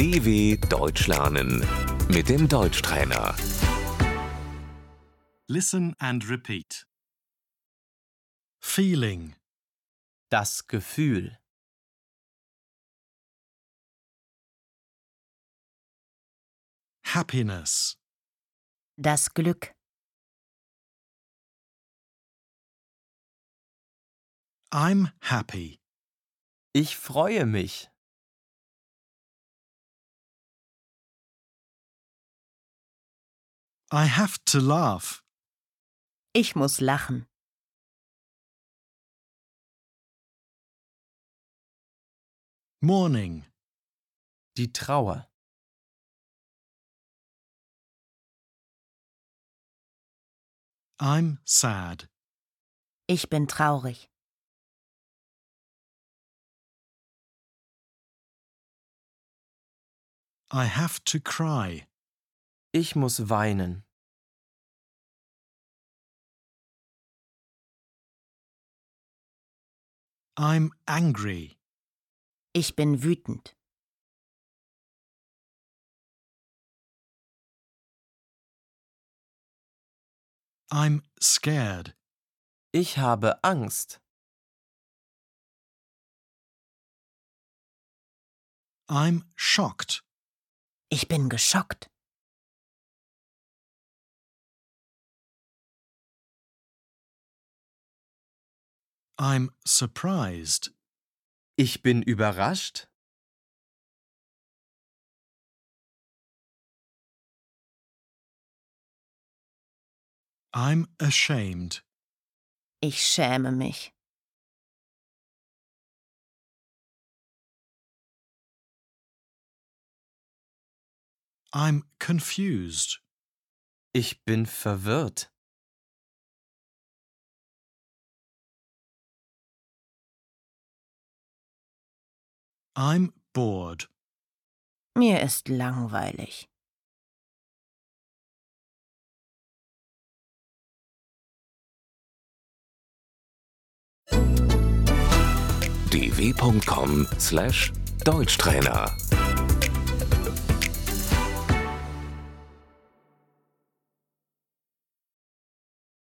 DW Deutsch lernen mit dem Deutschtrainer. Listen and repeat. Feeling, Das Gefühl. happiness, Das Glück. I'm happy, Ich freue mich. I have to laugh, Ich muss lachen. mourning, Die Trauer. I'm sad, Ich bin traurig. I have to cry, Ich muss weinen. I'm angry, Ich bin wütend. I'm scared, Ich habe Angst. I'm shocked, Ich bin geschockt. I'm surprised, Ich bin überrascht. I'm ashamed, Ich schäme mich. I'm confused, Ich bin verwirrt. I'm bored. Mir ist langweilig. dw.com/deutschtrainer